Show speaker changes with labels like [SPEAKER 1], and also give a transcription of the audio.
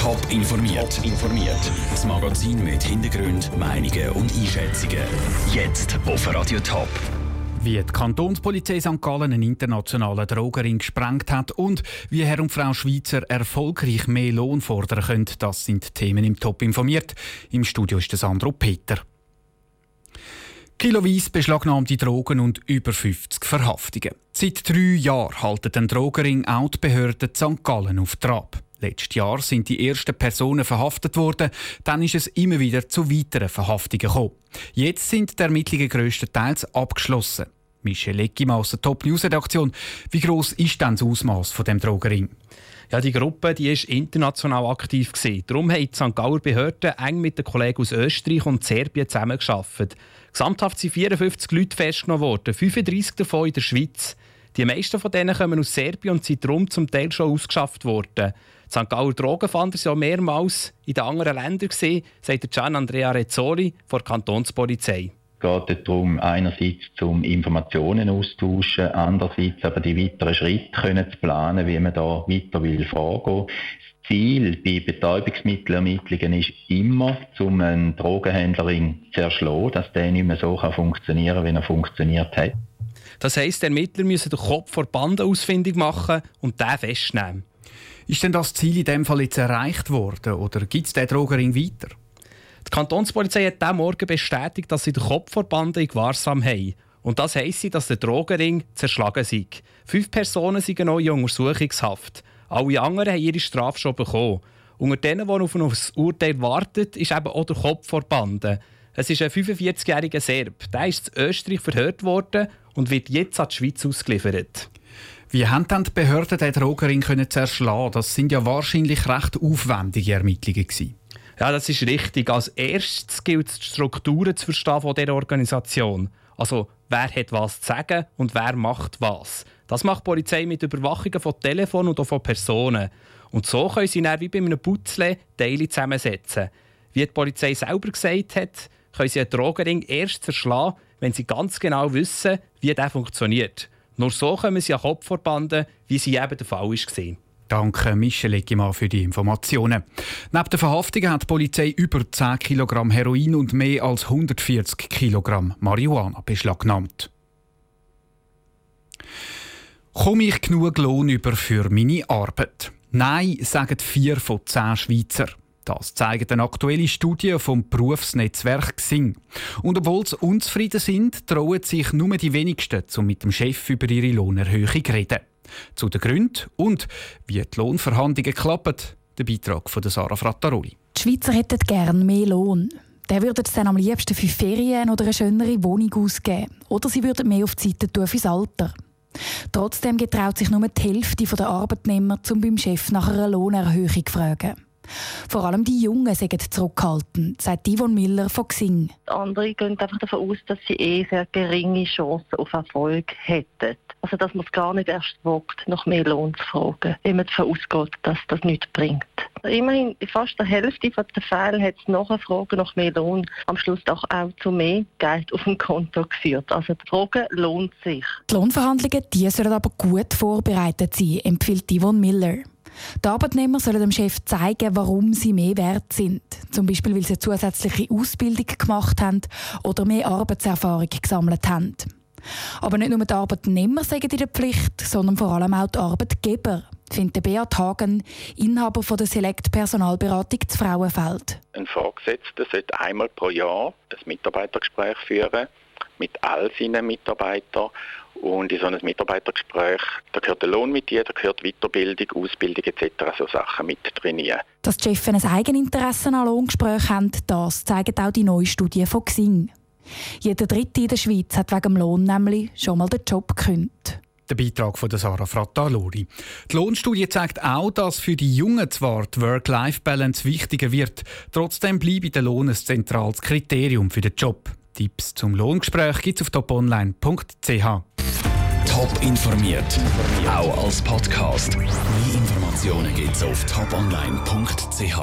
[SPEAKER 1] Top informiert. Top informiert. Das Magazin mit Hintergrund, Meinungen und Einschätzungen. Jetzt auf Radio Top.
[SPEAKER 2] Wie die Kantonspolizei St. Gallen einen internationalen Drogenring gesprengt hat und wie Herr und Frau Schweizer erfolgreich mehr Lohn fordern können, das sind Themen im Top informiert. Im Studio ist Sandro Peter. Kiloweise beschlagnahmte Drogen und über 50 Verhaftungen. Seit drei Jahren halten den Drogenring auch die Behörden St. Gallen auf Trab. Letztes Jahr sind die ersten Personen verhaftet worden, dann ist es immer wieder zu weiteren Verhaftungen gekommen. Jetzt sind die Ermittlungen grösstenteils abgeschlossen. Michel Eckim der Top News Redaktion. Wie groß ist denn das Ausmaß von dem Drogenring?
[SPEAKER 3] Ja, die Gruppe die ist international aktiv gewesen. Darum haben die St. Gauer Behörden eng mit den Kollegen aus Österreich und Serbien zusammengearbeitet. Gesamthaft sind 54 Leute festgenommen worden, 35 davon in der Schweiz. Die meisten von denen kommen aus Serbien und sind darum zum Teil schon ausgeschafft worden. Die St. Gauer Drogenfander waren auch mehrmals in den anderen Ländern, sagt Gian Andrea Rezzoli von der Kantonspolizei
[SPEAKER 4] geht es darum, einerseits zum Informationen austauschen, andererseits aber die weiteren Schritte können zu planen, wie man da weiter will vorgehen. Das Ziel bei Betäubungsmittelermittlungen ist immer, zum einen Drogenhändler zu erschlagen, dass der nicht mehr so funktionieren kann, wie er funktioniert hat.
[SPEAKER 3] Das heisst, die Ermittler müssen den Kopf vor Banden ausfindig machen und den festnehmen.
[SPEAKER 2] Ist denn das Ziel in dem Fall jetzt erreicht worden oder gibt es den Drogenring weiter?
[SPEAKER 3] Die Kantonspolizei hat diesen Morgen bestätigt, dass sie den Kopf vor Banden in Gewahrsam haben. Und das heisst, dass der Drogenring zerschlagen sei. Fünf Personen sind noch in Untersuchungshaft. Alle anderen haben ihre Strafe schon bekommen. Unter denen, die auf ein Urteil warten, ist eben auch der Kopf vor Banden. Es ist ein 45-jähriger Serb. Der ist in Österreich verhört worden und wird jetzt an die Schweiz ausgeliefert.
[SPEAKER 2] Wie haben dann die Behörden den Drogenring zerschlagen? Das sind ja wahrscheinlich recht aufwendige Ermittlungen gewesen.
[SPEAKER 3] Ja, das ist richtig. Als erstes gilt es, die Strukturen zu verstehen von dieser Organisation. Also, wer hat was zu sagen und wer macht was. Das macht die Polizei mit Überwachungen von Telefon und auch von Personen. Und so können sie dann wie bei einem Putzle Teile zusammensetzen. Wie die Polizei selber gesagt hat, können sie einen Drogenring erst zerschlagen, wenn sie ganz genau wissen, wie der funktioniert. Nur so können sie an Kopf verbanden, wie sie eben der Fall war.
[SPEAKER 2] Danke, Michel Eggimann, für die Informationen. Neben der Verhaftung hat die Polizei über 10 Kilogramm Heroin und mehr als 140 Kilogramm Marihuana beschlagnahmt. Komme ich genug Lohn über für meine Arbeit? Nein, sagen vier von zehn Schweizer. Das zeigt eine aktuelle Studie vom Berufsnetzwerk Xing. Und obwohl sie unzufrieden sind, trauen sich nur die wenigsten, um mit dem Chef über ihre Lohnerhöhung zu reden. Zu den Gründen und wie die Lohnverhandlungen klappen, der Beitrag von Sarah Frattaroli.
[SPEAKER 5] Die Schweizer hätten gerne mehr Lohn. Der würden es dann am liebsten für Ferien oder eine schönere Wohnung ausgeben. Oder sie würden mehr auf die Seite tun fürs Alter. Trotzdem getraut sich nur die Hälfte der Arbeitnehmer, zum beim Chef nach einer Lohnerhöhung zu fragen. Vor allem die Jungen sind zurückhaltend, sagt Yvonne Miller von Xing.
[SPEAKER 6] Andere gehen einfach davon aus, dass sie eh sehr geringe Chancen auf Erfolg hätten. Also dass man es gar nicht erst wagt, nach mehr Lohn zu fragen, wenn man davon ausgeht, dass das nichts bringt. Immerhin in fast der Hälfte der Fälle hat es nach Frage nach mehr Lohn am Schluss auch, auch zu mehr Geld auf dem Konto geführt. Also die Frage lohnt sich.
[SPEAKER 5] Die Lohnverhandlungen die sollen aber gut vorbereitet sein, empfiehlt Yvonne Miller. Die Arbeitnehmer sollen dem Chef zeigen, warum sie mehr wert sind. Zum Beispiel, weil sie eine zusätzliche Ausbildung gemacht haben oder mehr Arbeitserfahrung gesammelt haben. Aber nicht nur die Arbeitnehmer sagen in der Pflicht, sondern vor allem auch die Arbeitgeber, findet Beat Hagen, Inhaber von der Select Personalberatung zu Frauenfeld.
[SPEAKER 7] Ein Vorgesetzter sollte einmal pro Jahr ein Mitarbeitergespräch führen mit all seinen Mitarbeitern. Und in so einem Mitarbeitergespräch, da gehört der Lohn mit dir, da gehört Weiterbildung, Ausbildung etc. so Sachen mit trainieren.
[SPEAKER 5] Dass die Chefs ein Eigeninteresse an Lohngesprächen haben, das zeigt auch die neue Studie von Xing. Jeder Dritte in der Schweiz hat wegen dem Lohn nämlich schon mal den Job gekündigt.
[SPEAKER 2] Der Beitrag von Sarah Frattalori. Die Lohnstudie zeigt auch, dass für die Jungen zwar die Work-Life-Balance wichtiger wird, trotzdem bleibe der Lohn ein zentrales Kriterium für den Job. Tipps zum Lohngespräch gibt es auf toponline.ch.
[SPEAKER 1] Top informiert, auch als Podcast. Mehr Informationen gibt es auf toponline.ch.